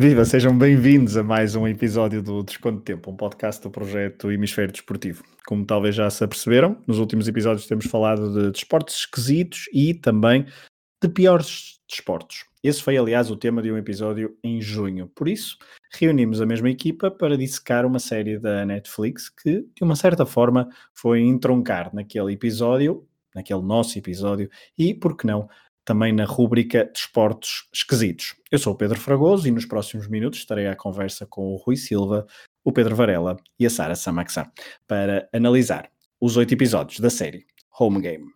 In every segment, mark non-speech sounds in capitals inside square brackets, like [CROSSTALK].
Viva, sejam bem-vindos a mais um episódio do Desconto de Tempo, um podcast do projeto Hemisfério Desportivo. Como talvez já se aperceberam, nos últimos episódios temos falado de desportos esquisitos e também de piores desportos. Esse foi, aliás, o tema de um episódio em junho. Por isso, reunimos a mesma equipa para dissecar uma série da Netflix que, de uma certa forma, foi entroncar naquele episódio, naquele nosso episódio, e, por que não, também na rúbrica Desportos Esquisitos. Eu sou o Pedro Fragoso e nos próximos minutos estarei à conversa com o Rui Silva, o Pedro Varela e a Sara Samaxá para analisar os oito episódios da série Home Game.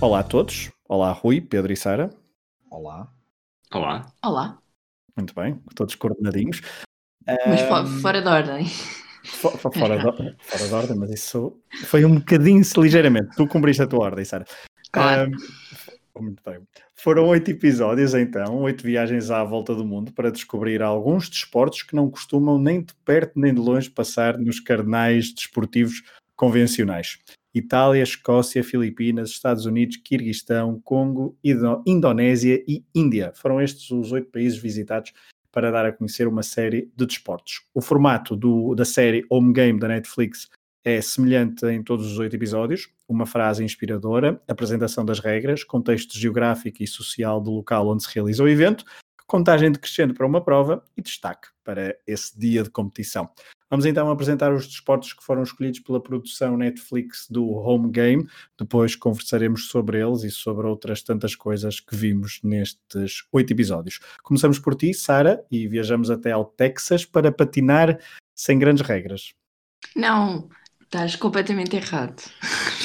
Olá a todos. Olá Rui, Pedro e Sara. Olá. Olá. Olá. Muito bem, todos coordenadinhos. Mas um... fora de ordem. Fora, de, fora de ordem, mas isso foi um bocadinho, ligeiramente. Tu cumpriste a tua ordem, Sara. Claro. Um, muito bem. Foram oito episódios, então, oito viagens à volta do mundo para descobrir alguns desportos que não costumam nem de perto nem de longe passar nos cardenais desportivos convencionais. Itália, Escócia, Filipinas, Estados Unidos, Quirguistão, Congo, Indonésia e Índia. Foram estes os oito países visitados para dar a conhecer uma série de desportos. O formato do, da série Home Game da Netflix é semelhante em todos os oito episódios, uma frase inspiradora, apresentação das regras, contexto geográfico e social do local onde se realiza o evento, contagem decrescendo para uma prova e destaque para esse dia de competição. Vamos então apresentar os desportos que foram escolhidos pela produção Netflix do Home Game. Depois conversaremos sobre eles e sobre outras tantas coisas que vimos nestes oito episódios. Começamos por ti, Sara, e viajamos até ao Texas para patinar sem grandes regras. Não, estás completamente errado. [LAUGHS]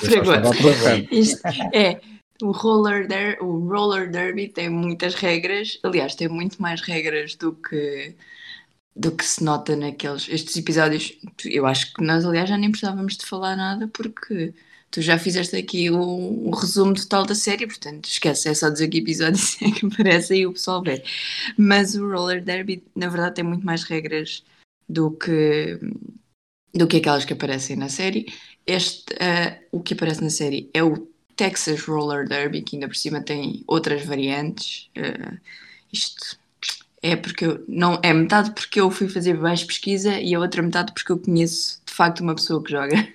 Pedro, Isto é. O roller, der, o roller derby tem muitas regras, aliás, tem muito mais regras do que do que se nota naqueles estes episódios. Eu acho que nós, aliás, já nem precisávamos de falar nada porque tu já fizeste aqui o, resumo total da série, portanto, esquece, é só dizer que episódios [LAUGHS] é que aparece e o pessoal vê. Mas o Roller Derby, na verdade, tem muito mais regras do que do que aquelas que aparecem na série. Este, uh, o que aparece na série é o Texas Roller Derby, que ainda por cima tem outras variantes. Uh, isto é porque eu, não é metade porque eu fui fazer mais pesquisa e a outra metade porque eu conheço de facto uma pessoa que joga. [LAUGHS]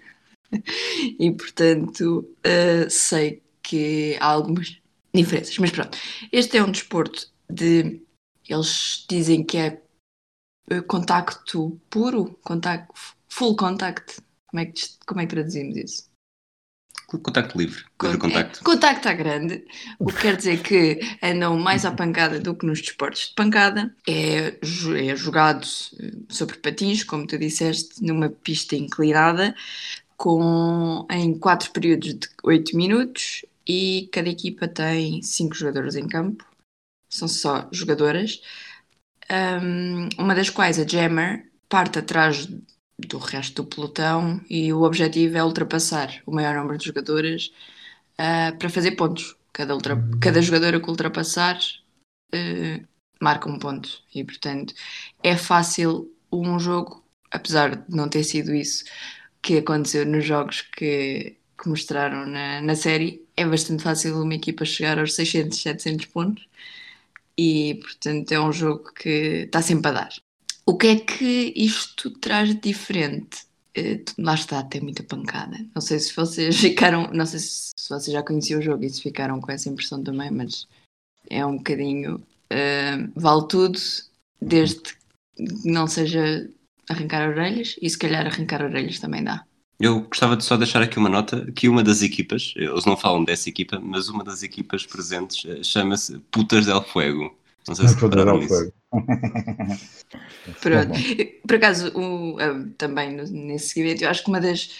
E portanto uh, sei que há algumas diferenças. Mas pronto este é um desporto de eles dizem que é uh, contacto puro contacto full contact. Como é que como é que traduzimos isso Contacto livre, livre contacto. É, contacto está grande, o que quer dizer que andam mais à pancada do que nos desportos de pancada. É, é jogado sobre patins, como tu disseste, numa pista inclinada, com, em quatro períodos de 8 minutos e cada equipa tem cinco jogadores em campo, são só jogadoras, um, uma das quais, a Jammer, parte atrás do resto do pelotão e o objetivo é ultrapassar o maior número de jogadoras uh, para fazer pontos. Cada, ultra, uhum. cada jogadora que ultrapassar uh, marca um ponto e, portanto, é fácil um jogo, apesar de não ter sido isso que aconteceu nos jogos que, que mostraram na, na série, é bastante fácil uma equipa chegar aos 600, 700 pontos e, portanto, é um jogo que está sempre a dar. O que é que isto traz de diferente? Uh, lá está, tem muita pancada. Não sei se vocês [LAUGHS] ficaram, não sei se, vocês já conheciam o jogo e se ficaram com essa impressão também, mas é um bocadinho. Uh, vale tudo, desde que não seja arrancar orelhas e se calhar arrancar orelhas também dá. Eu gostava de só deixar aqui uma nota que uma das equipas, eles não falam dessa equipa, mas uma das equipas presentes eh, chama-se Putas del Fuego. Não sei se repararam nisso. [LAUGHS] Pronto. Por acaso, o, também nesse seguimento, eu acho que uma das.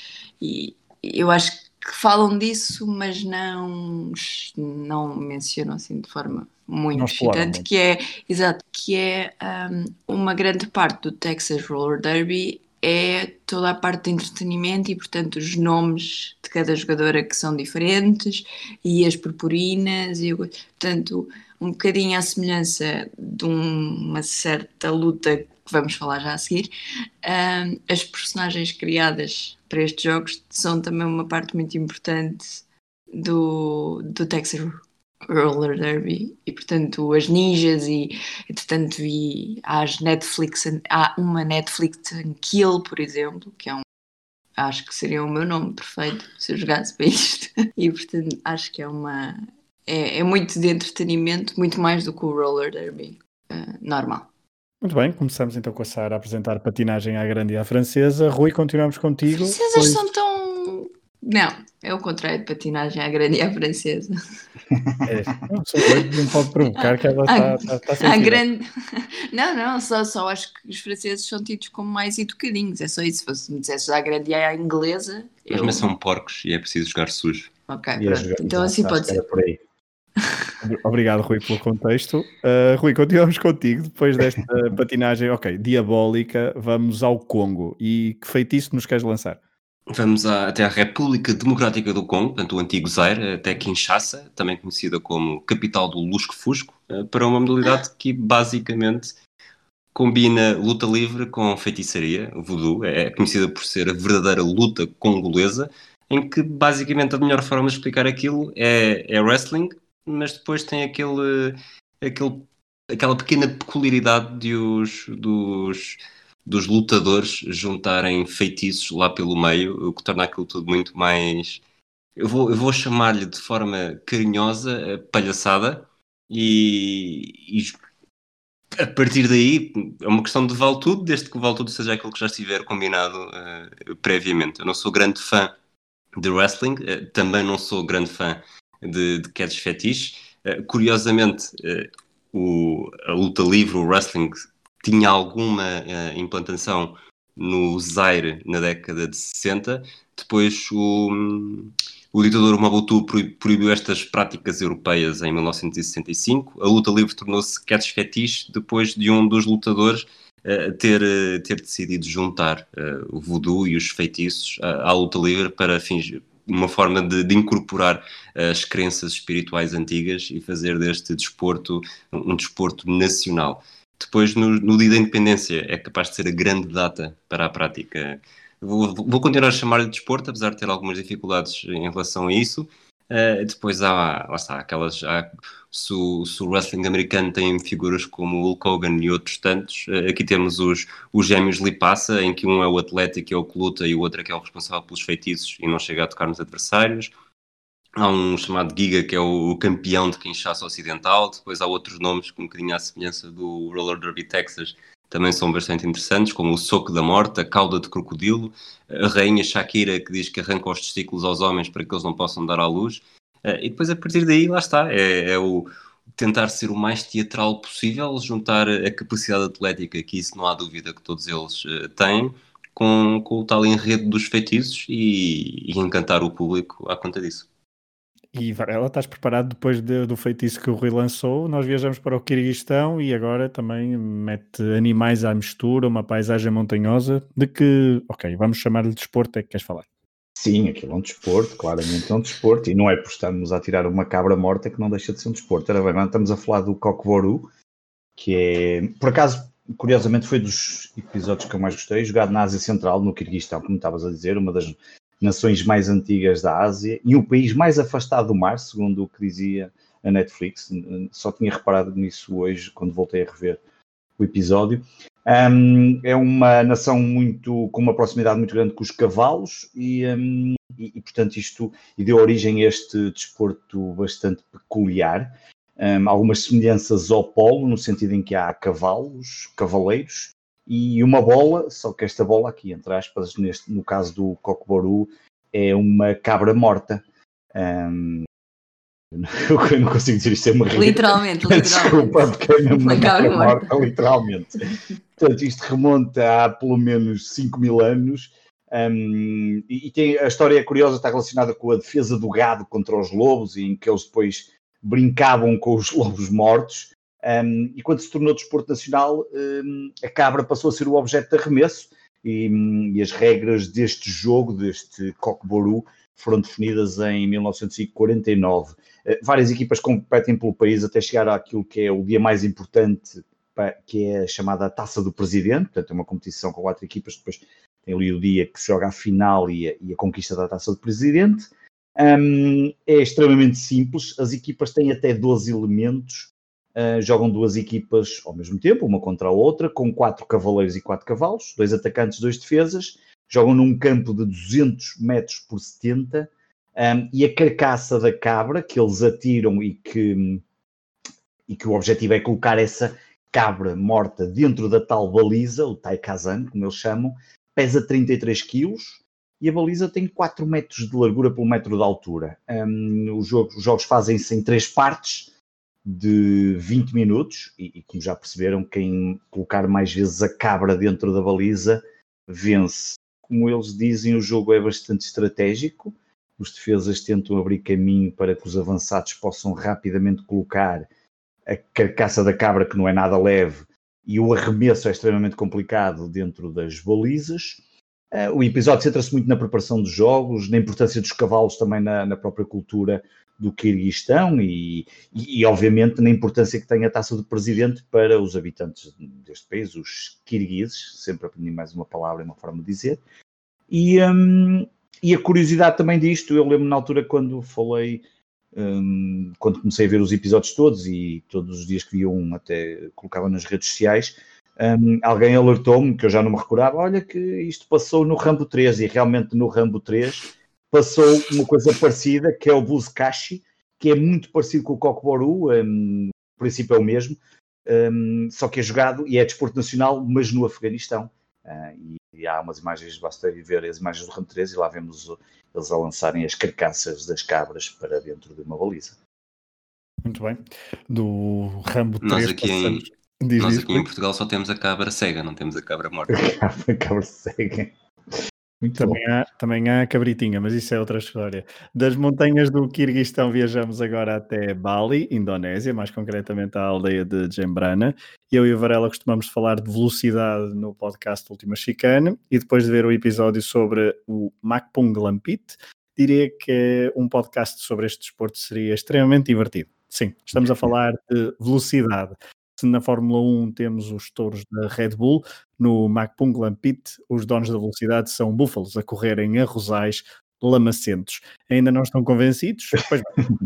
Eu acho que falam disso, mas não, não mencionam assim de forma muito excitante, que é, exato, que é um, uma grande parte do Texas Roller Derby é toda a parte de entretenimento e, portanto, os nomes de cada jogadora que são diferentes e as purpurinas, e, portanto, um bocadinho à semelhança de uma certa luta que vamos falar já a seguir. Uh, as personagens criadas para estes jogos são também uma parte muito importante do, do Texas Roller Derby e portanto as ninjas e entretanto vi as Netflix há uma Netflix Kill por exemplo que é um acho que seria o meu nome perfeito se eu jogasse para isto [LAUGHS] e portanto acho que é uma é, é muito de entretenimento muito mais do que o Roller Derby uh, normal muito bem, começamos então com a Sara a apresentar patinagem à grande e à francesa. Rui, continuamos contigo. As francesas pois... são tão não, é o contrário de patinagem à grande e à francesa. É, não, sou não pode provocar que ela está, está, está a grande... [LAUGHS] Não, não, só, só acho que os franceses são tidos como mais educadinhos. É só isso. Se fosse, me dissesses à grande e à inglesa. Mas eu... são porcos e é preciso jogar sujo. Ok, então assim pode ser. Por aí. Obrigado, Rui, pelo contexto. Uh, Rui, continuamos contigo depois desta [LAUGHS] patinagem, ok, diabólica. Vamos ao Congo. E que feitiço nos queres lançar? Vamos a, até à República Democrática do Congo, portanto o antigo Zaire, até Kinshasa, também conhecida como capital do Lusco-Fusco, eh, para uma modalidade [LAUGHS] que basicamente combina luta livre com feitiçaria, o voodoo, é conhecida por ser a verdadeira luta congolesa, em que basicamente a melhor forma de explicar aquilo é, é wrestling, mas depois tem aquele, aquele, aquela pequena peculiaridade de os, dos dos lutadores juntarem feitiços lá pelo meio, o que torna aquilo tudo muito mais. Eu vou, eu vou chamar-lhe de forma carinhosa eh, palhaçada, e, e, a partir daí é uma questão de vale tudo, desde que o vale tudo seja aquilo que já estiver combinado uh, previamente. Eu não sou grande fã de wrestling, uh, também não sou grande fã de, de catch fetiche. Uh, curiosamente, o, a luta livre, o wrestling, tinha alguma uh, implantação no Zaire na década de 60. Depois o, o ditador Mobutu proibiu estas práticas europeias em 1965. A luta livre tornou-se catch fetiche depois de um dos lutadores uh, ter, uh, ter decidido juntar uh, o voodoo e os feitiços à luta livre para fins, uma forma de, de, incorporar as crenças espirituais antigas e fazer deste desporto um desporto nacional. Depois, no, no dia da independência, é capaz de ser a grande data para a prática. Vou, vou continuar a chamar-lhe de desporto, apesar de ter algumas dificuldades em relação a isso. Uh, depois há, lá está, aquelas. Há, se, o, se, o, wrestling americano tem figuras como Hulk Hogan e outros tantos, uh, aqui temos os, os gêmeos Lipassa, em que um é o atlético, é o que luta, e o outro é que é o responsável pelos feitiços e não chega a tocar nos adversários. Há um chamado Giga, que é o, campeão de Kinshasa Ocidental. Depois há outros nomes com um bocadinho à semelhança do Roller Derby Texas, também são bastante interessantes, como o Soco da Morte, a Cauda de Crocodilo, a Rainha Shakira, que diz que arranca os testículos aos homens para que eles não possam dar à luz. Eh, e depois, a partir daí, lá está, é, é o tentar ser o mais teatral possível, juntar a capacidade atlética, que isso não há dúvida que todos eles uh, têm, com, com o tal enredo dos feitiços e, e encantar o público à conta disso. E Varela, estás preparado depois de, do feitiço que o Rui lançou? Nós viajamos para o Quirguistão e agora também mete animais à mistura, uma paisagem montanhosa. De que, ok, vamos chamar-lhe desporto, é que queres falar? Sim, aquilo é um desporto, claramente é um desporto, e não é por estarmos a tirar uma cabra morta que não deixa de ser um desporto. Era bem, estamos a falar do Cockboru, que é, por acaso, curiosamente foi dos episódios que eu mais gostei, jogado na Ásia Central, no Quirguistão, como estavas a dizer, uma das nações mais antigas da Ásia e o país mais afastado do mar, segundo o que dizia a Netflix. Só tinha reparado nisso hoje quando voltei a rever o episódio. Um, é uma nação muito com uma proximidade muito grande com os cavalos e, um, e, e, portanto isto e deu origem a este desporto bastante peculiar. Um, algumas semelhanças ao polo, no sentido em que há cavalos, cavaleiros, e uma bola, só que esta bola aqui, entre aspas, neste, no caso do Cockboru, é uma cabra morta. Um, eu não consigo dizer isto, é uma Literalmente, literalmente. Desculpa, porque é uma, cabra morta, literalmente. Portanto, isto remonta a pelo menos 5 mil anos. Um, e, e tem, a história é curiosa, está relacionada com a defesa do gado contra os lobos, em que eles depois brincavam com os [LAUGHS] lobos mortos. Um, e quando se tornou desporto nacional, um, a cabra passou a ser o objeto de arremesso e, e as regras deste jogo, deste Cockboru, foram definidas em 1949. Eh, várias equipas competem pelo país até chegar àquilo que é o dia mais importante, que é a chamada Taça do Presidente, portanto é uma competição com quatro equipas, depois tem ali o dia que se joga a final e a, e a conquista da Taça do Presidente. Um, é extremamente simples, as equipas têm até 12 elementos, uh, jogam duas equipas ao mesmo tempo, uma contra a outra, com quatro cavaleiros e quatro cavalos, dois atacantes, dois defesas, jogam num campo de 200 metros por 70, um, e a carcaça da cabra que eles atiram e que, e que o objetivo é colocar essa cabra morta dentro da tal baliza, o Taikazan, como eles chamam, pesa 33 quilos e a baliza tem 4 metros de largura por metro de altura. Um, os, jogos, os, jogos, fazem-se em três partes de 20 minutos e, e, como já perceberam, quem colocar mais vezes a cabra dentro da baliza vence. Como eles dizem, o jogo é bastante estratégico. Os defesas tentam abrir caminho para que os avançados possam rapidamente colocar a carcaça da cabra, que não é nada leve, e o arremesso é extremamente complicado dentro das balizas. Uh, o episódio centra-se muito na preparação dos jogos, na importância dos cavalos também na, na própria cultura do Kirguistão e, e, e, obviamente, na importância que tem a taça do presidente para os habitantes deste país, os kirguises, sempre aprendi mais uma palavra e uma forma de dizer. E, um, e a curiosidade também disto, eu lembro na altura quando falei um, quando comecei a ver os episódios todos e todos os dias que via um até colocava nas redes sociais, um, alguém alertou-me, que eu já não me recordava, olha que isto passou no Rambo 3 e realmente no Rambo 3 passou uma coisa parecida, que é o Buzkashi, que é muito parecido com o Kokboru, um, o princípio é o mesmo, um, só que é jogado e é desporto nacional, mas no Afeganistão. Uh, e, e, há umas imagens, basta ir ver as imagens do Rambo 3 e lá vemos eles a lançarem as carcaças das cabras para dentro de uma baliza. Muito bem. Do Rambo 3 nós aqui, em, diz, nós aqui em Portugal só temos a cabra cega, não temos a cabra morta. [LAUGHS] a cabra cega. Muito também, há, também há a cabritinha, mas isso é outra história. Das montanhas do Kirguistão viajamos agora até Bali, Indonésia, mais concretamente à aldeia de Jembrana. Eu e o Varela costumamos falar de velocidade no podcast Última Chicane e depois de ver o episódio sobre o Makpung Lampit, diria que um podcast sobre este desporto seria extremamente divertido. Sim, estamos a falar de velocidade. Se na Fórmula 1 temos os touros da Red Bull, no Macpunglan Pit os donos da velocidade são búfalos a correrem a rosais lamacentos. Ainda não estão convencidos? Pois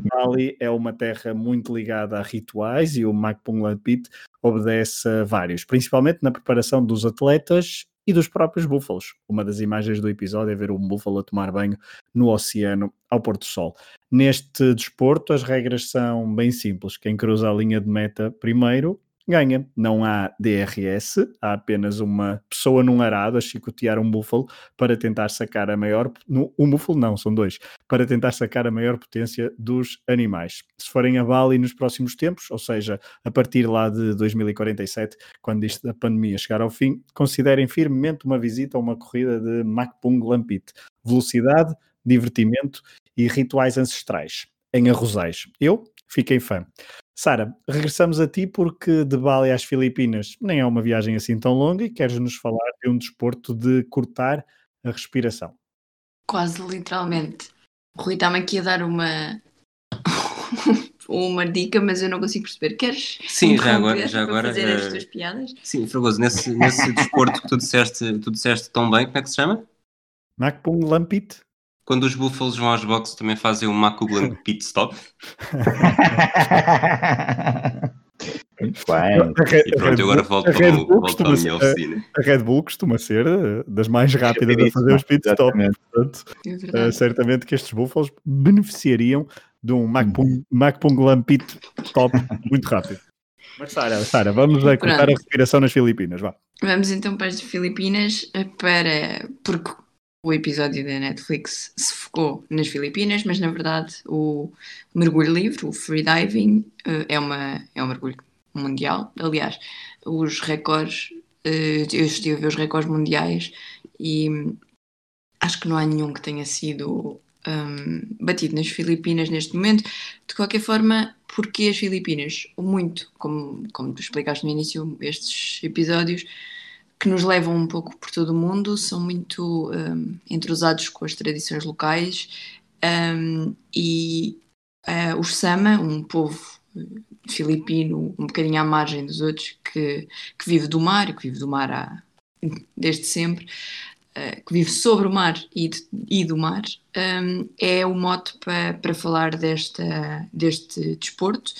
Bali [LAUGHS] é uma terra muito ligada a rituais e o Macpunglan Pit obedece a vários, principalmente na preparação dos atletas e dos próprios búfalos. Uma das imagens do episódio é ver um búfalo a tomar banho no oceano ao pôr do sol. Neste desporto, as regras são bem simples. Quem cruza a linha de meta primeiro ganha. Não há DRS, há apenas uma pessoa num arado a chicotear um búfalo para tentar sacar a maior. Um búfalo não, são dois. Para tentar sacar a maior potência dos animais. Se forem a Bali nos próximos tempos, ou seja, a partir lá de 2047, quando isto da pandemia chegar ao fim, considerem firmemente uma visita a uma corrida de Makpung Lampit. Velocidade, divertimento e rituais ancestrais em arrozais. Eu fiquei fã. Sara, regressamos a ti porque de Bali às Filipinas nem é uma viagem assim tão longa e queres nos falar de um desporto de cortar a respiração. Quase literalmente. O Rui está-me aqui a dar uma [LAUGHS] uma dica, mas eu não consigo perceber. Queres sim, já agora, já agora fazer uh, as tuas piadas? Sim, Fragoso, nesse, nesse desporto que tu disseste, tu disseste tão bem, como é que se chama? Macpung Lampit. Quando os Búfalos vão aos boxes também fazem o Macuglan [LAUGHS] Pit Stop. Muito bem. E pronto, eu agora volto, para, volto à minha oficina. A Red Bull costuma ser eh, das mais rápidas a fazer os pit stop. Portanto, é uh, certamente que estes Búfalos beneficiariam de um Macpung, Macpung Pit Stop muito rápido. Mas Sara, Sara, vamos a cortar a respiração nas Filipinas, vá. Vamos então para as Filipinas eh, para porque o episódio da Netflix se focou nas Filipinas, mas na verdade o mergulho livre, o freediving, eh, é, uma, é um mergulho mundial. Aliás, os recordes, eh, eu estive a ver os recordes mundiais e acho que não há nenhum que tenha sido um, batido nas Filipinas neste momento. De qualquer forma, porque as Filipinas, muito, como, como tu explicaste no início, estes episódios que nos levam um pouco por todo o mundo, são muito um, entrosados com as tradições locais um, e uh, os Sama, um povo filipino um bocadinho à margem dos outros, que, que vive do mar, que vive do mar há, desde sempre, uh, que vive sobre o mar e, de, e do mar, um, é o mote para, para falar desta, deste desporto,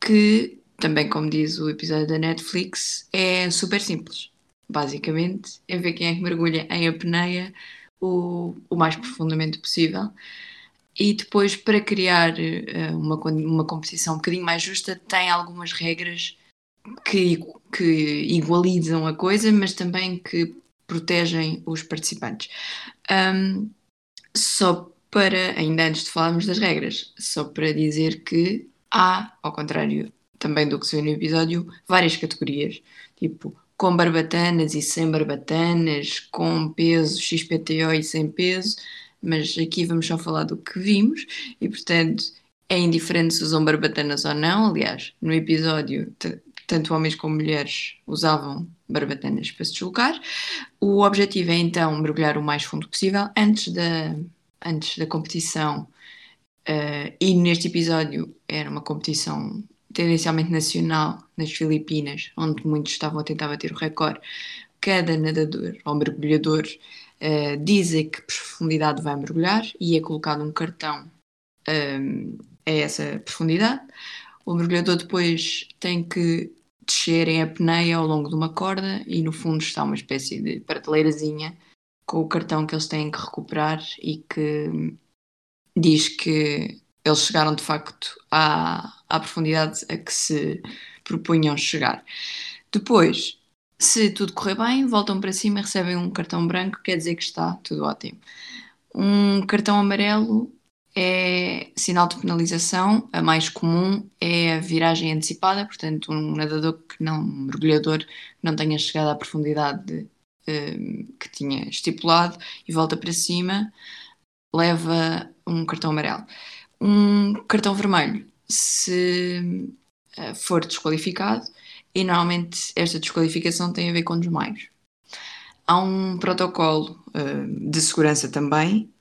que também, como diz o episódio da Netflix, é super simples. Basicamente, é ver quem é que mergulha em apneia o, o mais profundamente possível e depois para criar uh, uma, uma competição um bocadinho mais justa tem algumas regras que, que igualizam a coisa, mas também que protegem os participantes. Um, só para, ainda antes de falarmos das regras, só para dizer que há, ao contrário também do que se vê no episódio, várias categorias, tipo com barbatanas e sem barbatanas, com peso XPTO e sem peso, mas aqui vamos só falar do que vimos e, portanto, é indiferente se usam barbatanas ou não. Aliás, no episódio, tanto homens como mulheres usavam barbatanas para se deslocar. O objetivo é então mergulhar o mais fundo possível antes da, antes da competição. Uh, e neste episódio era uma competição tendencialmente nacional nas Filipinas, onde muitos estavam a tentar bater o recorde. Cada nadador ou mergulhador uh, diz a que profundidade vai mergulhar e é colocado um cartão um, a essa profundidade. O mergulhador depois tem que descer em apneia ao longo de uma corda e no fundo está uma espécie de prateleirazinha com o cartão que eles têm que recuperar e que diz que eles chegaram de facto à, à profundidade a que se propunham chegar. Depois, se tudo correr bem, voltam para cima e recebem um cartão branco, quer dizer que está tudo ótimo. Um cartão amarelo é sinal de penalização. A mais comum é a viragem antecipada, portanto, um nadador que não, um mergulhador, não tenha chegado à profundidade um, que tinha estipulado e volta para cima, leva um cartão amarelo. Um cartão vermelho, se uh, for desqualificado, e normalmente esta desqualificação tem a ver com desmaios. Há um protocolo uh, de segurança também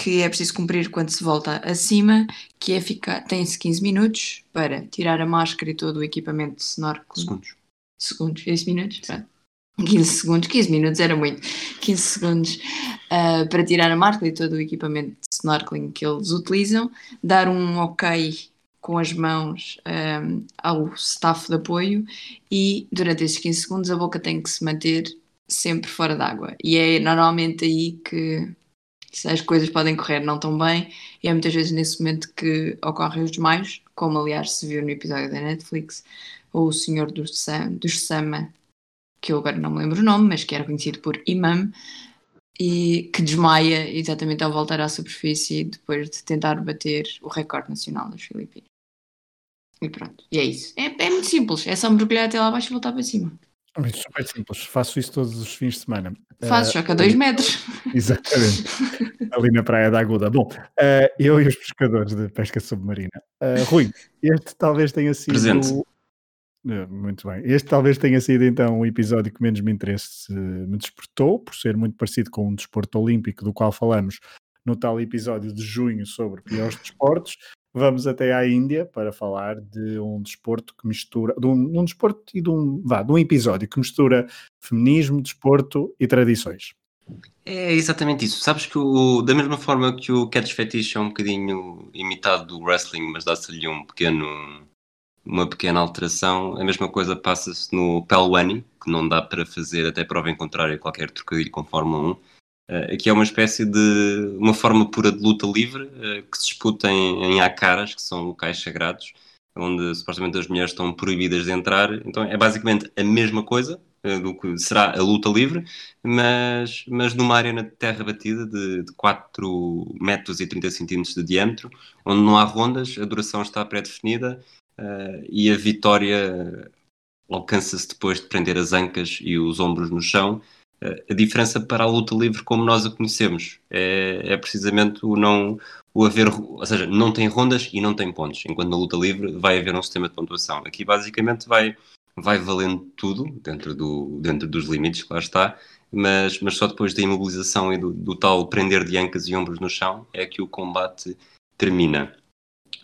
que é preciso cumprir quando se volta acima, que é ficar, tem-se 15 minutos para tirar a máscara e todo o equipamento de snorkeling. Segundos. Segundos, 15 minutos? Pronto. 15 segundos, 15 minutos era muito, 15 segundos uh, para tirar a máscara e todo o equipamento de snorkeling que eles utilizam, dar um ok com as mãos um, ao staff de apoio e durante esses 15 segundos a boca tem que se manter sempre fora d'água. E é normalmente aí que as coisas podem correr não tão bem e é muitas vezes nesse momento que ocorrem os desmaios, como aliás se viu no episódio da Netflix, ou o senhor dos, dos Sama, que eu agora não me lembro o nome, mas que era conhecido por Imam, e que desmaia exatamente ao voltar à superfície depois de tentar bater o recorde nacional das Filipinas. E pronto, e é isso. É, é muito simples, é só mergulhar até lá abaixo e voltar para cima. É super simples, faço isso todos os fins de semana. Faço, uh, só que a dois metros. [LAUGHS] Exatamente, ali na Praia da Aguda. Bom, uh, eu e os pescadores de pesca submarina. Uh, Rui, este talvez tenha sido. Presente. Muito bem. Este talvez tenha sido então o episódio que menos me interesse me despertou, por ser muito parecido com um desporto olímpico do qual falamos no tal episódio de junho sobre piores desportos. Vamos até à Índia para falar de um desporto que mistura, de um, um desporto e de um, vá, de um episódio que mistura feminismo, desporto e tradições. É exatamente isso. Sabes que o, da mesma forma que o Catch Fetish é um bocadinho imitado do wrestling, mas dá-se-lhe um pequeno, uma pequena alteração, a mesma coisa passa-se no Pelwani, que não dá para fazer até prova em contrário qualquer trocadilho com Fórmula 1 Uh, aqui é uma espécie de uma forma pura de luta livre uh, que se disputa em, em Akaras, que são locais sagrados, onde supostamente as mulheres estão proibidas de entrar. Então é basicamente a mesma coisa uh, do que será a luta livre, mas, mas numa área na terra batida de, de 4 metros e 30 centímetros de diâmetro, onde não há rondas, a duração está pré-definida e a vitória alcança-se depois de prender as ancas e os ombros no chão a diferença para a luta livre como nós a conhecemos é, é, precisamente o não o haver, ou seja, não tem rondas e não tem pontos, enquanto na luta livre vai haver um sistema de pontuação. Aqui basicamente vai, vai valendo tudo, dentro, do, dentro dos limites, lá está, mas, mas só depois da imobilização e do, do tal prender de ancas e ombros no chão é que o combate termina.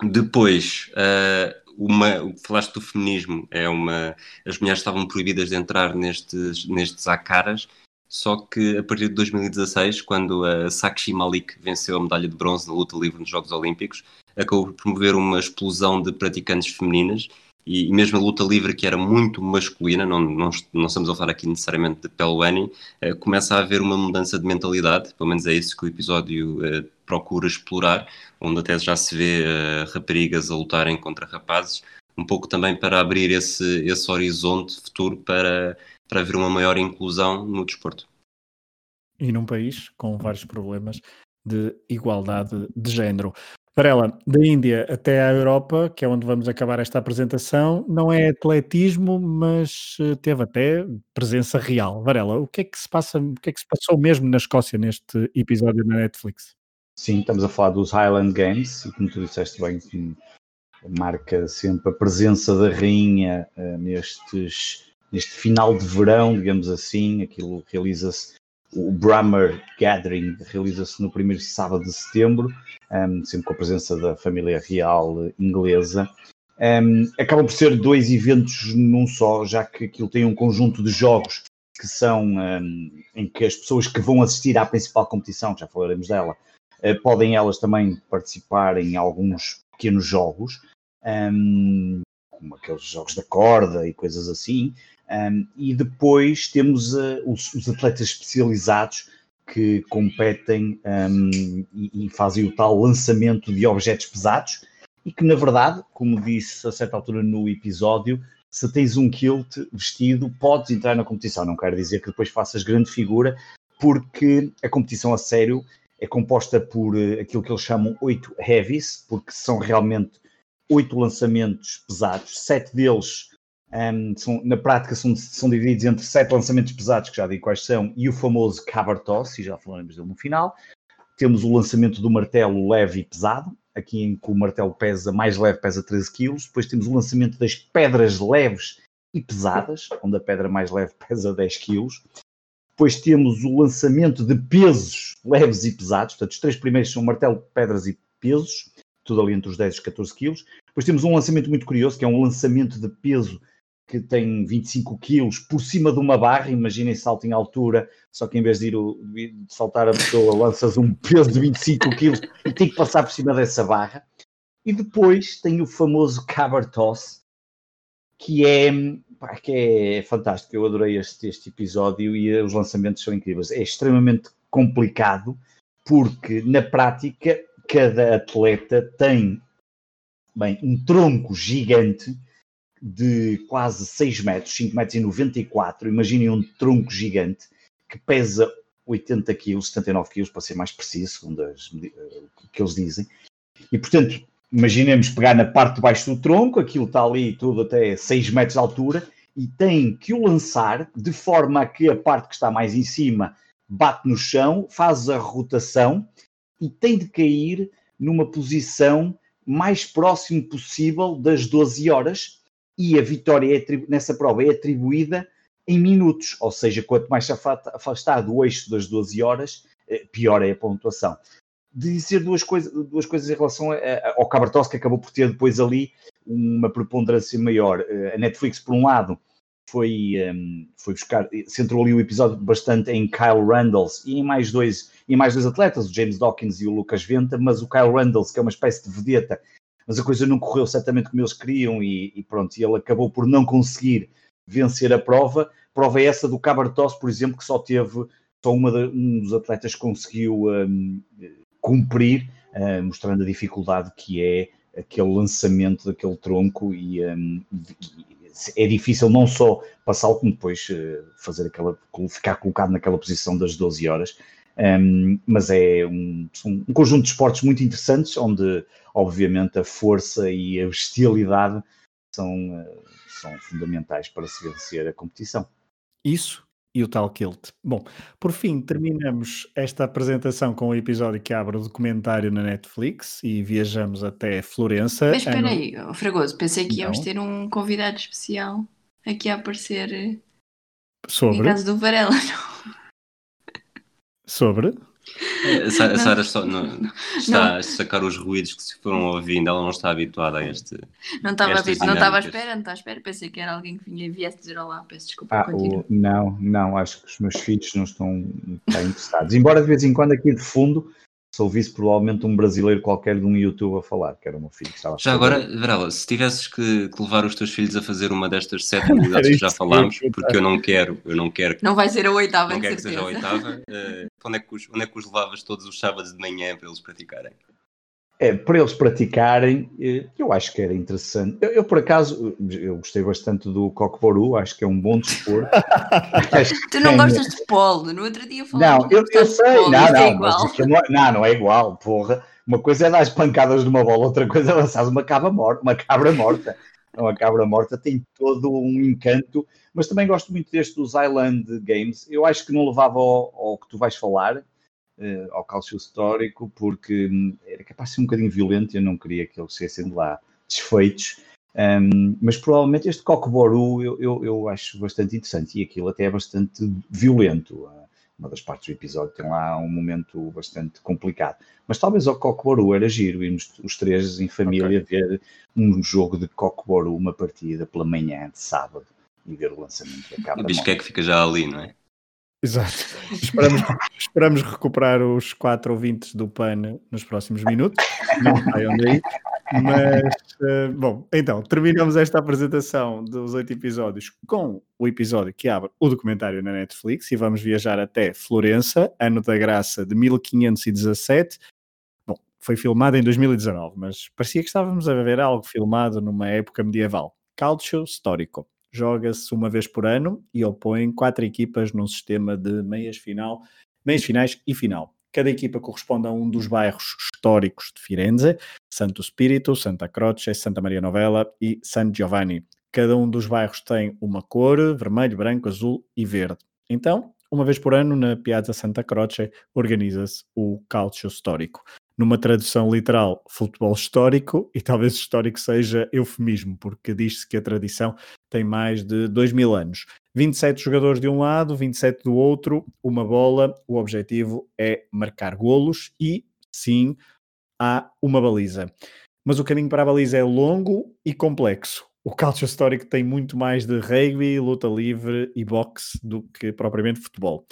Depois, uh, uma, falaste do feminismo, é uma, as mulheres estavam proibidas de entrar nestes, nestes acaras, só que a partir de 2016, quando a Sakshi Malik venceu a medalha de bronze na luta livre nos Jogos Olímpicos, acabou por promover uma explosão de praticantes femininas e, mesmo a luta livre que era muito masculina, não, não, não estamos a falar aqui necessariamente de Pelwani, eh, começa a haver uma mudança de mentalidade, pelo menos é isso que o episódio eh, procura explorar, onde até já se vê eh, raparigas a lutarem contra rapazes, um pouco também para abrir esse, esse horizonte futuro para, para haver uma maior inclusão no desporto. E num país com vários problemas de igualdade de género. Varela, da Índia até à Europa, que é onde vamos acabar esta apresentação, não é atletismo, mas eh, teve até presença real. Varela, o que é que se passa, o que é que se passou mesmo na Escócia neste episódio na Netflix? Sim, estamos a falar dos Highland Games, e como tu disseste bem, marca sempre a presença da rainha uh, nestes, neste final de verão, digamos assim, aquilo realiza-se o Brummer Gathering realiza-se no primeiro sábado de setembro, um, sempre com a presença da família real inglesa. Um, acabam por ser dois eventos num só, já que aquilo tem um conjunto de jogos que são um, em que as pessoas que vão assistir à principal competição, já falaremos dela, podem elas também participar em alguns pequenos jogos, um, como aqueles jogos da corda e coisas assim. Um, e depois temos uh, os, os, atletas especializados que competem um, e, e, fazem o tal lançamento de objetos pesados e que, na verdade, como disse a certa altura no episódio, se tens um kilt vestido, podes entrar na competição. Não quero dizer que depois faças grande figura, porque a competição a sério é composta por uh, aquilo que eles chamam oito heavies, porque são realmente oito lançamentos pesados, sete deles um, são, na prática são, são, divididos entre sete lançamentos pesados, que já digo quais são, e o famoso cover toss, e já falaremos dele no final. Temos o lançamento do martelo leve e pesado, aqui em que o martelo pesa, mais leve pesa 13 kg. Depois temos o lançamento das pedras leves e pesadas, onde a pedra mais leve [LAUGHS] pesa 10 kg. Depois temos o lançamento de pesos leves e pesados, portanto os três primeiros são martelo, pedras e pesos, tudo ali entre os 10 e os 14 kg. Depois temos um lançamento muito curioso, que é um lançamento de peso que tem 25 quilos por cima de uma barra, imaginem salto em altura, só que em vez de, ir de saltar a pessoa, lanças um peso de 25 quilos e tem que passar por cima dessa barra. E depois tem o famoso cover toss, que é, pá, que é fantástico. Eu adorei este, este episódio e os lançamentos são incríveis. É extremamente complicado, porque na prática cada atleta tem bem, um tronco gigante de quase 6 metros, 5 metros e 94, imaginem um tronco gigante que pesa 80 quilos, 79 quilos, para ser mais preciso, segundo as, eh, o que eles dizem. E, portanto, imaginemos pegar na parte de baixo do tronco, aquilo está ali tudo até 6 metros de altura, e tem que o lançar de forma a que a parte que está mais em cima bate no chão, faz a rotação e tem de cair numa posição mais próximo possível das 12 horas, e a vitória é nessa prova é atribuída em minutos, ou seja, quanto mais afastado o eixo das 12 horas, eh, pior é a pontuação. De dizer duas, coisa, duas coisas em relação ao Cabartos, que acabou por ter depois ali uma preponderância maior. Eh, a Netflix, por um lado, foi, um, ehm, foi buscar, centrou ali o episódio bastante em Kyle Randalls e em mais dois, em mais dois atletas, o James Dawkins e o Lucas Venta, mas o Kyle Randalls, que é uma espécie de vedeta mas a coisa não correu certamente como eles queriam e, e pronto, e ele acabou por não conseguir vencer a prova. Prova é essa do Cabartos, por exemplo, que só teve, só uma de, um dos atletas conseguiu um, cumprir, uh, mostrando a dificuldade que é aquele lançamento daquele tronco e, um, é difícil não só passá-lo, como depois uh, fazer aquela, ficar colocado naquela posição das 12 horas. Um, mas é um, um, conjunto de esportes muito interessantes, onde obviamente a força e a bestialidade são, uh, são fundamentais para se vencer a competição. Isso e o tal kilt. Bom, por fim, terminamos esta apresentação com o episódio que abre o documentário na Netflix e viajamos até Florença. Mas espera ano... aí, Fragoso, pensei que íamos Não. ter um convidado especial. aqui a aparecer em Sobre? caso do Varela, [LAUGHS] não. Sobre? A Sara, Não. Sara só não- está a sacar os ruídos que se foram ouvindo, ela não está habituada a este. Não estava a não estava à espera, não estava à espera. Pensei que era alguém que vinha e viesse dizer olá. Peço desculpa, Ah, continua. o- não, não, acho que os meus filhos não estão interessados. Embora de vez em quando aqui de fundo se ouvisse provavelmente um brasileiro qualquer de um YouTube a falar, que era o meu filho que estava a Já agora, Varela, se tivesses que, que levar os teus filhos a fazer uma destas [LAUGHS] sete modalidades que já que falámos, porque eu não quero, eu não quero, Não vai ser a oitava, não quero que seja a certeza. oitava, eh, onde, é que os, onde é que os levavas todos os sábados de manhã para eles praticarem? É, para eles praticarem, eh, eu acho que era interessante. Eu, eu, por acaso, eu gostei bastante do cockboru, acho que é um bom desporto. [LAUGHS] Tu não gostas de polo. No outro dia Não, eu, que eu gostas de sei, polo, não, é não, igual. mas aquilo não, é, não, não é igual, porra. Uma coisa é dar as pancadas numa bola, outra coisa é lançar uma cabra morta, uma cabra morta. Uma cabra morta tem todo um encanto, mas também gosto muito deste dos Island Games. Eu acho que não levava ao, ao que tu vais falar, eh, ao cálcio histórico, porque hum, era capaz de ser um bocadinho violento e eu não queria que eles fossem de lá desfeitos. Um, mas provavelmente este cockboru eu, eu, eu acho bastante interessante e aquilo até é bastante violento. Ah, Uma das partes do episódio tem lá um momento bastante complicado. Mas talvez ao cockboru era giro irmos os três em família ver um jogo de cockboru, uma partida pela manhã de sábado e ver o lançamento da O cabra. Bisqueque fica já ali, não é? Exato. Esperamos, esperamos recuperar os quatro ouvintes do PAN nos próximos minutos. Não saiam daí. Mas, eh, bom, então, terminamos esta apresentação dos oito episódios com o episódio que abre o documentário na Netflix e vamos viajar até Florença, ano da graça de 1517. Bom, foi filmado em 2019, mas parecia que estávamos a ver algo filmado numa época medieval. Calcio Storico. Joga-se uma vez por ano e opõe quatro equipas num sistema de meias final, meias finais e final. Cada equipa corresponde a um dos bairros históricos de Firenze, Santo Spirito, Santa Croce, Santa Maria Novella e San Giovanni. Cada um dos bairros tem uma cor, vermelho, branco, azul e verde. Então, uma vez por ano, na Piazza Santa Croce, organiza-se o Calcio Histórico. Numa tradução literal, futebol histórico, e talvez histórico seja eufemismo, porque diz-se que a tradição tem mais de 2 mil anos. 27 jogadores de um lado, 27 do outro, uma bola. O objetivo é marcar golos e, sim, há uma baliza. Mas o caminho para a baliza é longo e complexo. O calcio histórico tem muito mais de rugby, luta livre e boxe do que propriamente futebol.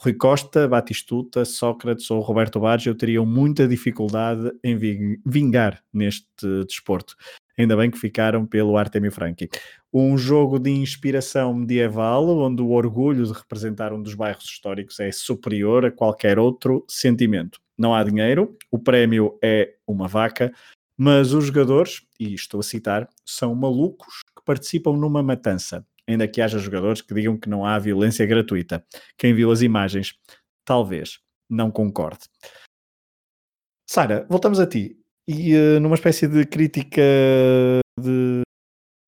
Rui Costa, Batistuta, Sócrates ou Roberto Baggio teriam muita dificuldade em ving- vingar neste desporto. Ainda bem que ficaram pelo Artemio Franchi. Um jogo de inspiração medieval, onde o orgulho de representar um dos bairros históricos é superior a qualquer outro sentimento. Não há dinheiro, o prémio é uma vaca, mas os jogadores, e estou a citar, são malucos que participam numa matança. Ainda que haja jogadores que digam que não há violência gratuita. Quem viu as imagens, talvez não concorde. Sara, voltamos a ti. E uh, numa espécie de crítica de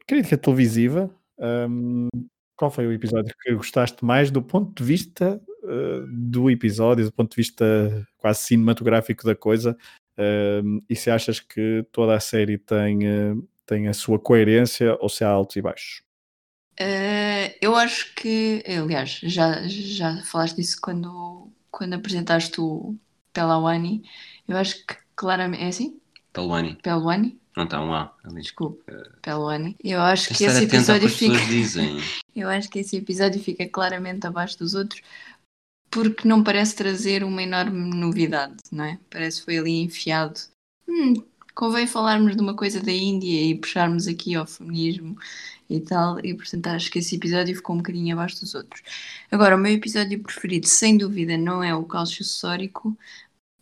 crítica televisiva, um, qual foi o episódio que gostaste mais do ponto de vista uh, do episódio, do ponto de vista quase cinematográfico da coisa? Uh, e se achas que toda a série tem, tem a sua coerência ou se há altos e baixos? Uh, eu acho que, aliás, já, já falaste disso quando, quando apresentaste o Pelawani. Eu acho que claramente. É assim? Pelwani. Pelwani? Não está um A ali. Desculpe, Pelwani. Eu acho que esse episódio fica. dizem. [LAUGHS] Eu acho que esse episódio fica claramente abaixo dos outros porque não parece trazer uma enorme novidade, não é? Parece que foi ali enfiado. Hum, convém falarmos de uma coisa da Índia e puxarmos aqui ao feminismo e tal, e portanto acho que esse episódio ficou um bocadinho abaixo dos outros. Agora, o meu episódio preferido, sem dúvida, não é o cálcio histórico,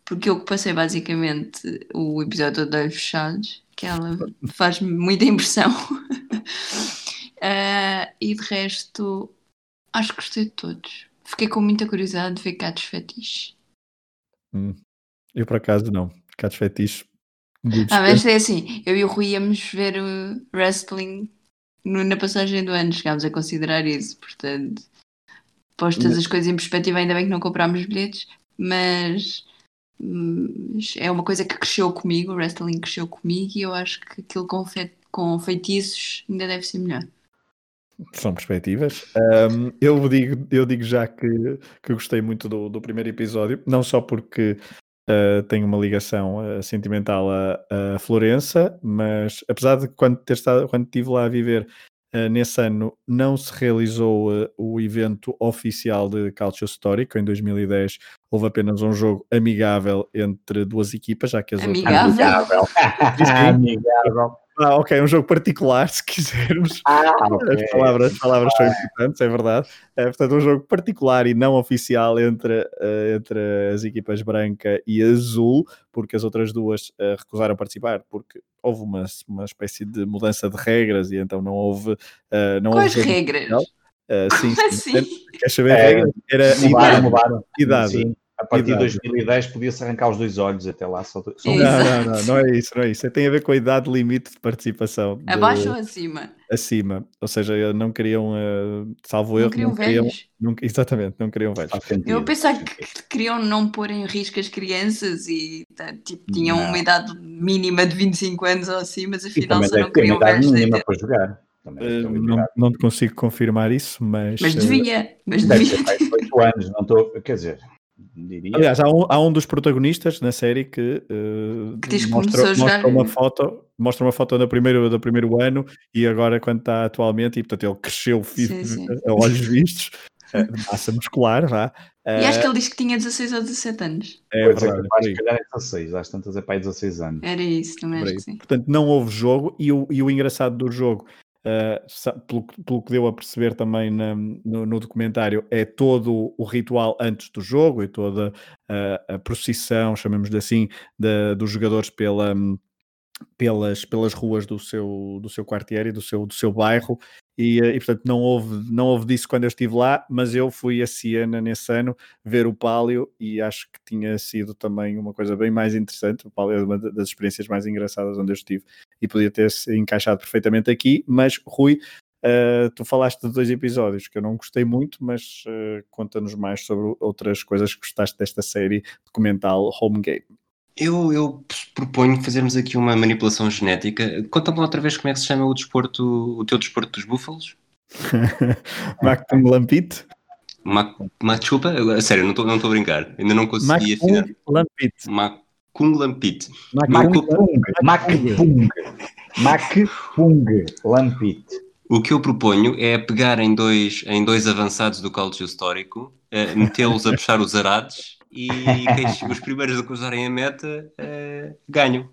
porque eu passei basicamente o episódio de olhos fechados, que ela faz muita impressão. uh, [LAUGHS] e de resto, acho que gostei de todos. Fiquei com muita curiosidade de ver gatos fetiche. Hum, eu por acaso não. Gatos fetiche. Ah, mas é assim, eu e o Rui íamos ver o wrestling no, na passagem do ano, chegámos a considerar isso, portanto, postas as coisas em perspectiva, ainda bem que não comprámos bilhetes, mas, mas é uma coisa que cresceu comigo, o wrestling cresceu comigo e eu acho que aquilo com, fe com feitiços ainda deve ser melhor. são perspectivas. Um, eu, digo, eu digo já que, que gostei muito do, do primeiro episódio, não só porque uh, tenho uma ligação uh, sentimental a, a, Florença, mas apesar de quando, ter estado, quando estive lá a viver uh, nesse ano, não se realizou o evento oficial de Calcio Histórico. Em 2010 houve apenas um jogo amigável entre duas equipas, já que as amigável. outras. Amigável. [LAUGHS] amigável. Ah, ok, um jogo particular, se quisermos. Ah, okay. As palavras, as palavras ah. são importantes, é verdade. É, portanto, um jogo particular e não oficial entre, uh, entre as equipas branca e azul, porque as outras duas uh, recusaram participar, porque houve uma, uma espécie de mudança de regras e então não houve. Uh, não Quais houve regras? Uh, sim, [LAUGHS] sim. Assim? Quer saber? É, Era mudaram, mudaram. idade. Sim. A partir de 2010 podia-se arrancar os dois olhos até lá. Só, só... Não, não, não, não é isso, não é isso. Tem a ver com a idade limite de participação. De... Abaixo ou acima? Acima. Ou seja, não queriam, uh, salvo não erro, queriam não queriam. Não, exatamente, não queriam velhos. Eu pensava que queriam não pôr em risco as crianças e tá, tipo, tinham não. uma idade mínima de 25 anos ou assim, mas afinal só não queriam velhos. mínima para jogar. Uh, não, não consigo confirmar isso, mas. Mas devia. Mas deve devia. ter 8 anos, não estou. Quer dizer, diria. Aliás, há um, há um dos protagonistas na série que, uh, que diz mostra, mostra uma foto, mostra uma foto do primeiro, do primeiro ano e agora quando está atualmente, e portanto ele cresceu sim, sim. a olhos vistos, massa muscular, vá. E acho que ele disse que tinha 16 ou 17 anos. É, pois verdade, é, acho que calhar é 16, às tantas é para aí 16 anos. Era isso, não é? Portanto, não houve jogo e o, e o engraçado do jogo Uh, pelo, pelo, que deu a perceber também na, no, no, documentário, é todo o ritual antes do jogo e toda a, a procissão, chamemos-lhe assim, dos jogadores pela, pelas, pelas ruas do seu, do seu quartier e do seu, do seu bairro e, eh, e, portanto não houve, não houve disso quando eu estive lá, mas eu fui a Siena nesse ano ver o Palio e acho que tinha sido também uma coisa bem mais interessante. O Palio é uma das experiências mais engraçadas onde eu estive e podia ter se encaixado perfeitamente aqui, mas Rui, uh, tu falaste de dois episódios que eu não gostei muito, mas uh, conta-nos mais sobre outras coisas que gostaste desta série documental Home Game. Eu, eu proponho fazermos aqui uma manipulação genética. Conta-me outra vez como é que se chama o desporto, o teu desporto dos búfalos? [LAUGHS] Mactum Lampit? Machupa? A sério, não estou não a brincar. Ainda não consegui afinar. Lampit. Macum Lampit. Macpung. Macpung. Macpung Lampit. O que eu proponho é pegar em dois, em dois avançados do cálcio histórico, uh, metê-los a puxar os arados e quem, os primeiros a cruzarem a meta uh, ganham.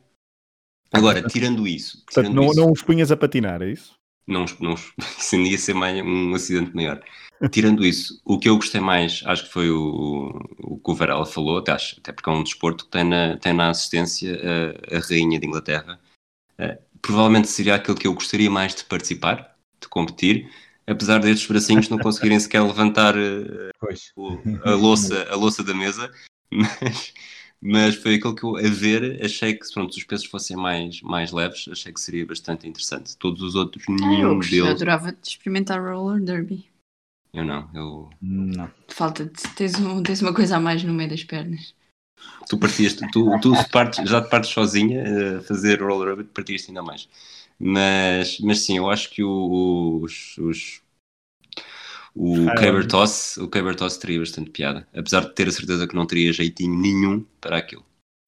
Agora, tirando isso. Portanto, não, isso, não os punhas a patinar, é isso? Não, não, [LAUGHS] isso ia ser mais, um acidente maior. Tirando isso, o que eu gostei mais, acho que foi o, o que o Varela falou, até, acho, até porque é um desporto que tem na, tem na assistência a, a Rainha de Inglaterra. Uh, provavelmente seria aquele que eu gostaria mais de participar, de competir, apesar destes bracinhos não conseguirem sequer levantar uh, o, a, louça, a louça da mesa, [LAUGHS] mas, mas foi aquilo que eu, a ver, achei que pronto, se os pesos fossem mais, mais leves, achei que seria bastante interessante. Todos os outros, nenhum ah, eu deles. Eu adorava experimentar roller derby. Eu não, eu. Não. Falta, tens, um, tens uma coisa a mais no meio das pernas. Tu partias, tu, tu, tu partes, já te partes sozinha a fazer roller derby, partias ainda mais. Mas, mas sim, eu acho que o, os, os, o Caber Toss, o Caber Toss teria bastante piada, apesar de ter a certeza que não teria jeitinho nenhum para aquilo.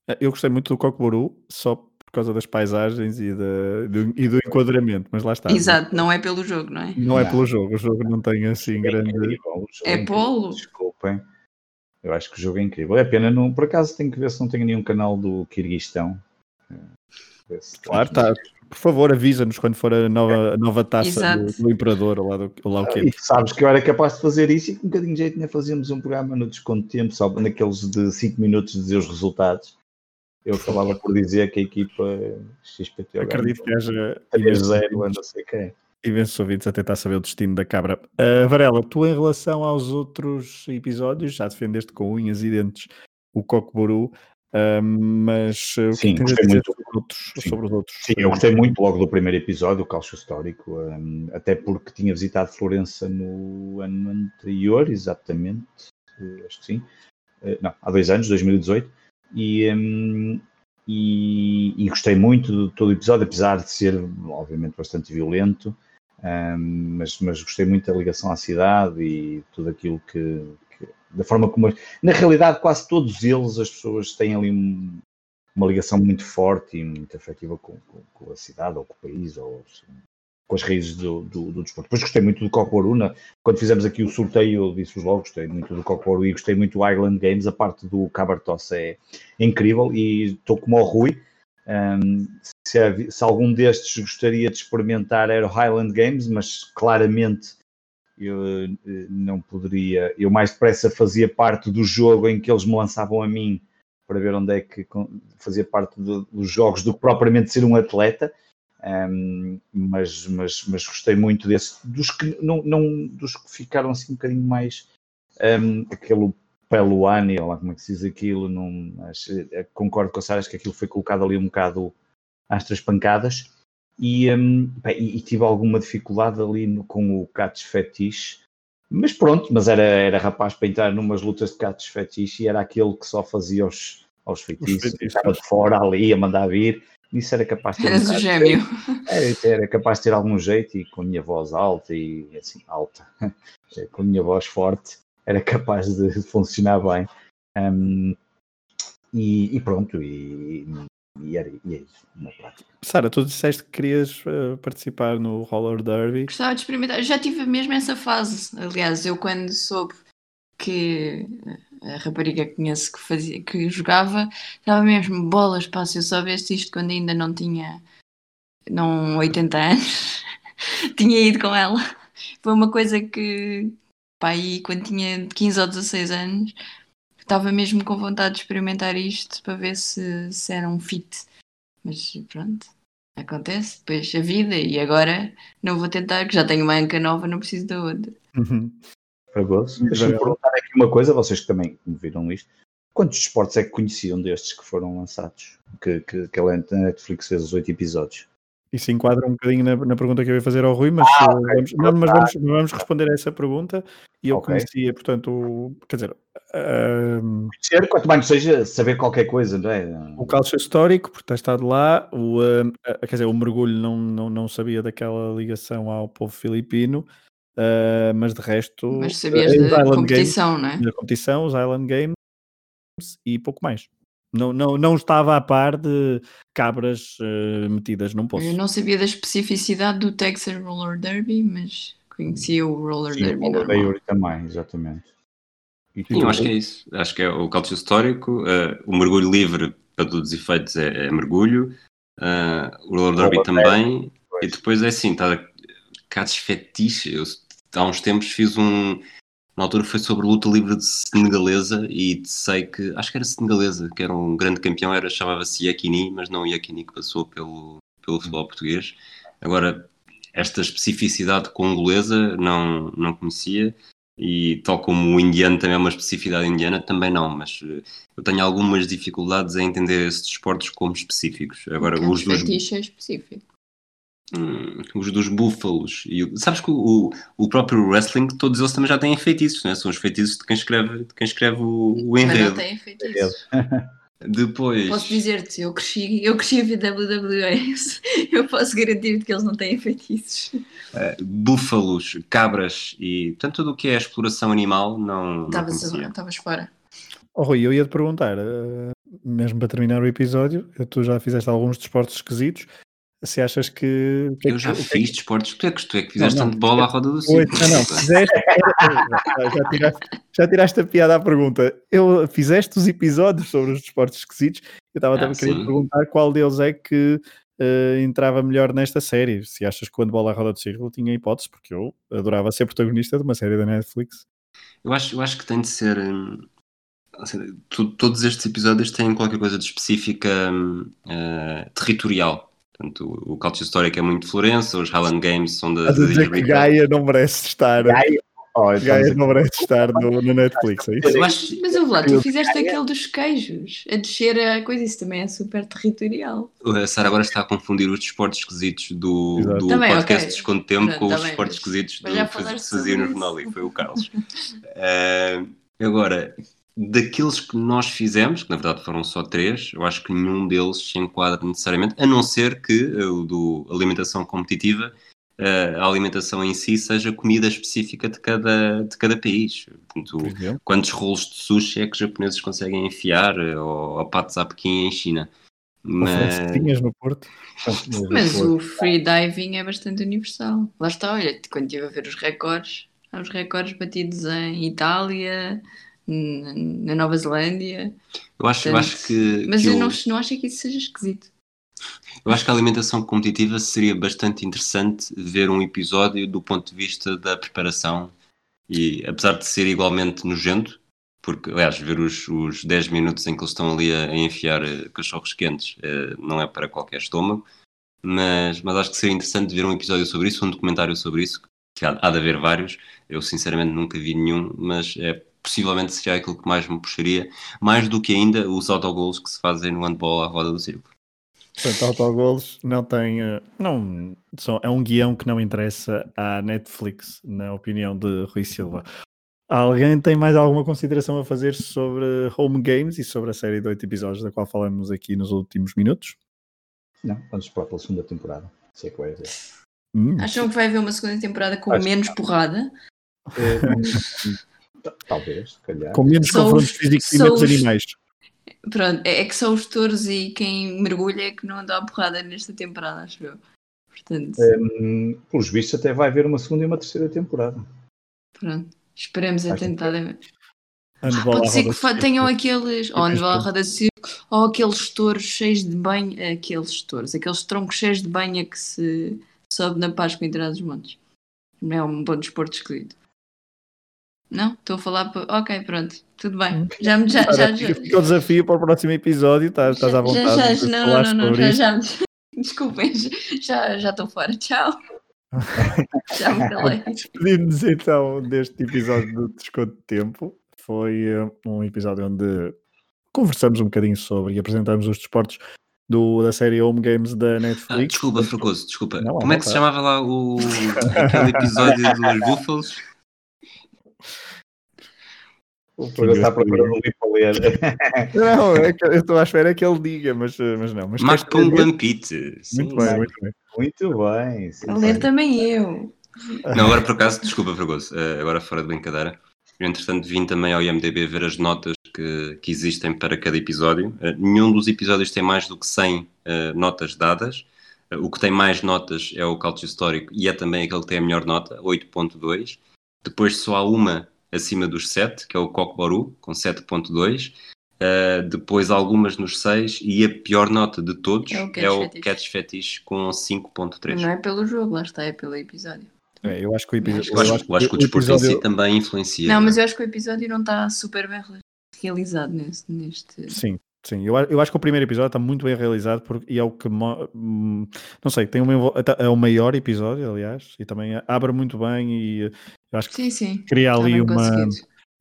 É, eu gostei muito do Cockburoo, só por causa das paisagens e, da, do, e do enquadramento, mas lá está. Exato, não é pelo jogo, não é? Não, é pelo jogo, o jogo não tem assim é grande. É, é polo? Desculpem. Eu acho que o jogo é incrível. É pena, não, por acaso tenho que ver se não tem nenhum canal do Kirguistão. Claro, está por favor, avisa-nos quando for a nova, a nova taça do, do, Imperador, lá, do, lá o que é. sabes que eu era capaz de fazer isso e com um bocadinho de jeito nem fazíamos um programa no desconto de tempo, só naqueles de 5 minutos de dizer os resultados. Eu acabava por dizer que a equipa XPT acredito que haja 3-0, não sei quem. Imensos ouvintes a tentar saber o destino da cabra. Uh, Varela, tu em relação aos outros episódios, já defendeste com unhas e dentes o Cockburoo, mas o Sim, que gostei muito sobre, outros, sobre os outros? Sim, eu gostei muito logo do primeiro episódio, o Calcio Histórico, um, até porque tinha visitado Florença no ano anterior, exatamente, uh, acho que sim, uh, não, há dois anos, 2018, e, um, e, e, gostei muito de todo o episódio, apesar de ser, obviamente, bastante violento. Um, mas, mas gostei muito da ligação à cidade e tudo aquilo que, da forma como na realidade quase todos eles as pessoas têm ali um, uma ligação muito forte e muito afetiva com, com, com, a cidade ou com o país ou com as raízes do, do, do desporto. Depois gostei muito do Cocoruna, quando fizemos aqui o sorteio, disse-vos logo, gostei muito do Cocoru e gostei muito do Island Games, a parte do Cabartos é incrível e estou como o Rui, um, se, se, algum destes gostaria de experimentar era o Highland Games, mas claramente eu eh, não poderia, eu mais depressa fazia parte do jogo em que eles me lançavam a mim para ver onde é que fazia parte do, dos jogos do que propriamente ser um atleta, um, mas, mas, mas gostei muito desse, dos que, não, não, dos que ficaram assim um bocadinho mais um, aquele Peluani, ou lá como é que se diz aquilo, não, acho, eh, concordo com a Sara, que aquilo foi colocado ali um bocado às três pancadas e, um, bem, e, e, tive alguma dificuldade ali no, com o Cats Fetiche, mas pronto, mas era, era rapaz para entrar numas lutas de Cats Fetiche e era aquele que só fazia os, aos feitiços, estava de fora ali a mandar vir isso era capaz de ter. Eras um o gêmeo. Era, era, capaz de ter algum jeito e com a minha voz alta e assim, alta, [LAUGHS] com a minha voz forte, era capaz de funcionar bem. Um, e, e, pronto, e, e, era, e é isso, na prática. Sara, tu disseste que querias uh, participar no Roller Derby. Gostava de experimentar, já tive mesmo essa fase. Aliás, eu quando soube que a rapariga que conheço que, fazia, que jogava, estava mesmo bolas, pá, se eu soubesse isto quando ainda não tinha não 80 anos, [LAUGHS] tinha ido com ela. Foi uma coisa que, pá, aí quando tinha 15 ou 16 anos, estava mesmo com vontade de experimentar isto para ver se, se era um fit. Mas pronto, acontece, depois a vida, e agora não vou tentar, que já tenho uma anca nova, não preciso da outra. Uhum. Deixa-me perguntar aqui uma coisa, vocês que também viram isto. Quantos esportes é que conheciam destes que foram lançados? Que, que, que a Netflix fez os oito episódios? Isso enquadra um bocadinho na, na, pergunta que eu ia fazer ao Rui, mas, ah, okay. vamos, não, mas vamos, vamos, responder a essa pergunta. E eu okay. conhecia, portanto, quer dizer. Um, quanto mais seja saber qualquer coisa, não é? O calcio histórico, por ter estado lá, o, um, quer dizer, o mergulho não, não, não sabia daquela ligação ao povo filipino. Uh, mas de resto. Mas sabias uh, da competição, Games, não é? Da competição, os Island Games e pouco mais. Não, não, não estava a par de cabras uh, metidas num poço. Eu não sabia da especificidade do Texas Roller Derby, mas conhecia o Roller Sim, Derby. O Roller Derby também, exatamente. Sim, eu acho que é isso. Acho que é o cálcio histórico, uh, o mergulho livre, para todos os efeitos, é, é mergulho, uh, o Roller Derby também, e depois é assim, está casos fetiche. Eu há uns tempos fiz um. Na altura foi sobre luta livre de senegalesa e sei que. Acho que era senegalesa, que era um grande campeão, era chamava-se Yakini, mas não Yakini que passou pelo, pelo futebol português. Agora, esta especificidade congolesa não, não conhecia e tal como o indiano também é uma especificidade indiana, também não, mas eh, eu tenho algumas dificuldades em entender esses desportos como específicos. Agora, os dos... é específico. Hum, os dos búfalos. E, sabes que o, o próprio wrestling, todos eles também já têm feitiços, né? são os feitiços de quem escreve, de quem escreve o, o enredo. Mas não têm feitiços. [LAUGHS] Depois. Posso dizer-te, eu cresci, eu cresci a ver WWE, eu posso garantir-te que eles não têm feitiços. Uh, búfalos, cabras e portanto tudo o que é exploração animal não. Estavas fora. Oh, Rui, eu ia te perguntar, uh, mesmo para terminar o episódio, tu já fizeste alguns desportos esquisitos, se achas que. que é eu já que, fiz desportos, tu é que, tu é que fizeste tanto bola à roda do ciclo. Não, não, fizeste. já, tiraste, já tiraste a piada à pergunta. Eu fizeste os episódios sobre os desportos esquisitos. Eu estava ah, também querendo perguntar qual deles é que uh, entrava melhor nesta série. Se achas que quando bola à roda do círculo tinha hipótese, porque eu adorava ser protagonista de uma série da Netflix. Eu acho, eu acho que tem de ser. Hum, assim, todos estes episódios têm qualquer coisa de específica uh, territorial Portanto, o, Culture Histórico é muito Florença, os Highland Games são da. A dizer que Gaia não merece estar. Gaia, oh, Gaia não merece estar no, no Netflix, é isso? Acho... Mas eu lá, tu fizeste aquele dos queijos, a descer a coisa, isso também é super territorial. A Sara agora está a confundir os desportos esquisitos do, do também, podcast okay. Desconto Tempo com os desportos esquisitos do que se fazia no jornal e foi o Carlos. uh, [LAUGHS] agora, daqueles que nós fizemos, que na verdade foram só três, eu acho que nenhum deles se enquadra necessariamente, a não ser que eh, o do alimentação competitiva uh, a alimentação em si seja comida específica de cada, de cada país. Portanto, quantos rolos de sushi é que os japoneses conseguem enfiar ou a patos a Pequim em China? Mas... Tinhas no Porto. Mas o free diving é bastante universal. Lá está, olha, quando estive a ver os recordes, há os recordes batidos em Itália, na Nova Zelândia. Eu acho, Portanto, eu acho que. Mas que eu, Não, não acho que isso seja esquisito. Eu acho que a alimentação competitiva seria bastante interessante ver um episódio do ponto de vista da preparação e apesar de ser igualmente nojento, porque aliás, ver os, os 10 minutos em que eles estão ali a, enfiar uh, cachorros quentes uh, não é para qualquer estômago, mas, mas acho que seria interessante ver um episódio sobre isso, um documentário sobre isso, que há, há de haver vários, eu sinceramente nunca vi nenhum, mas é possivelmente seria aquilo que mais me puxaria, mais do que ainda os autogols que se fazem no handball à roda do círculo. Portanto, autogolos não tem. Eh, não, só, é um guião que não interessa à Netflix, na opinião de Rui Silva. Alguém tem mais alguma consideração a fazer sobre Home Games e sobre a série de oito episódios da qual falamos aqui nos últimos minutos? Não, vamos esperar pela segunda temporada. Sei que vai haver. Hum. Acham que vai haver uma segunda temporada com Acho menos porrada? É, talvez, calhar. Com menos confrontos físicos e menos animais. Pronto, é, é que são os touros e quem mergulha é que não dá porrada nesta temporada, acho eu. Portanto... Um, pelos vistos, até vai haver uma segunda e uma terceira temporada. Pronto, esperemos a tentar. Ah, pode ser que tenham aqueles, ou handball roda circo, ou aqueles touros cheios de banha, aqueles touros, aqueles troncos cheios de banha que se sobe na Páscoa em dos Montes. É um bom desporto escolhido. Não? Estou a falar. Para... Ok, pronto. Tudo bem. Hum. Já, já, já, já, Fica o desafio para o próximo episódio. Estás, estás à vontade. Já, já, não, não, não, já, já. [LAUGHS] Desculpem, já, já estou fora. Tchau. [LAUGHS] já me calei. Despedimos então deste episódio do Desconto de Tempo. Foi uh, um episódio onde conversamos um bocadinho sobre e apresentamos os desportos do, da série Home Games da Netflix. Ah, desculpa, Fracoso, desculpa. Não, Como é que se chamava lá o, aquele episódio dos [LAUGHS] Búfalos? O Pedro está procurando um livro para ler. [LAUGHS] Não, é eu estou à espera que ele diga, mas, mas não. Mas Marco Lampite. Muito bem, muito bem. Muito bem. a ler também eu. Não, agora por acaso, desculpa, Fragoso, uh, agora fora de brincadeira. Eu, entretanto, vim também ao IMDB ver as notas que, que existem para cada episódio. Uh, nenhum dos episódios tem mais do que 100 uh, eh, notas dadas. o que tem mais notas é o cálcio histórico e é também aquele que tem a melhor nota, 8.2. Depois só há uma acima dos 7, que é o Cockboru, com 7.2. Uh, depois algumas nos 6 e a pior nota de todos é o Catch, é o Fetish. Catch Fetish com 5.3. Não é pelo jogo, lá está, é pelo episódio. É, eu acho que o episódio. Eu acho, eu acho, eu acho que o desporto episódio... em si também influencia. Não, mas eu acho que o episódio não está super bem realizado neste. neste... Sim, Sim, eu, eu acho que o primeiro episódio está muito bem realizado porque, e é o que, hum, não sei, tem um, é o maior episódio, aliás, e também abre muito bem e eu acho que sim, sim. cria ali uma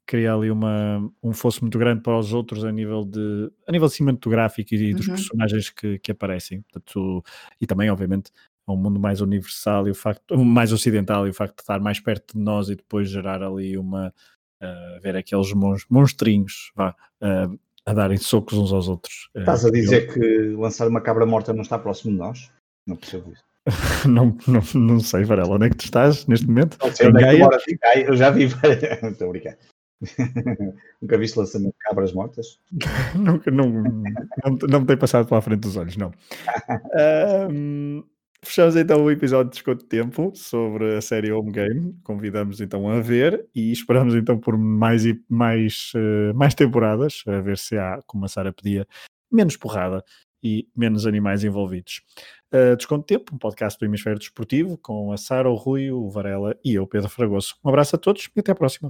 cria ali uma, um fosso muito grande para os outros a nível de a nível cinematográfico e dos uhum. personagens que, que aparecem Portanto, e também obviamente é um mundo mais universal e o facto mais ocidental e o facto de estar mais perto de nós e depois gerar ali uma uh, ver aqueles monstrinhos vá, uh, a darem socos uns aos outros. Eh, Estás a dizer eu... que lançar uma cabra morta não está próximo de nós? Não percebo isso. [LAUGHS] não, não, não sei, Varela, onde é que tu estás neste momento? Não sei onde é que Gaia. Eu já vi. [LAUGHS] Estou a brincar. [LAUGHS] Nunca viste lançamento de cabras mortas? Nunca, não, não, não me tem passado pela frente dos olhos, não. um, Fechamos então o episódio de Desconto de Tempo sobre a série Home Game. Convidamos então a ver e esperamos então por mais, mais, uh, mais temporadas, a ver se há, como a Sara pedia, menos porrada e menos animais envolvidos. Uh, Desconto de Tempo, um podcast do Hemisfério Desportivo com a Sara, o Rui, o Varela e eu, Pedro Fragoso. Um abraço a todos e até à próxima.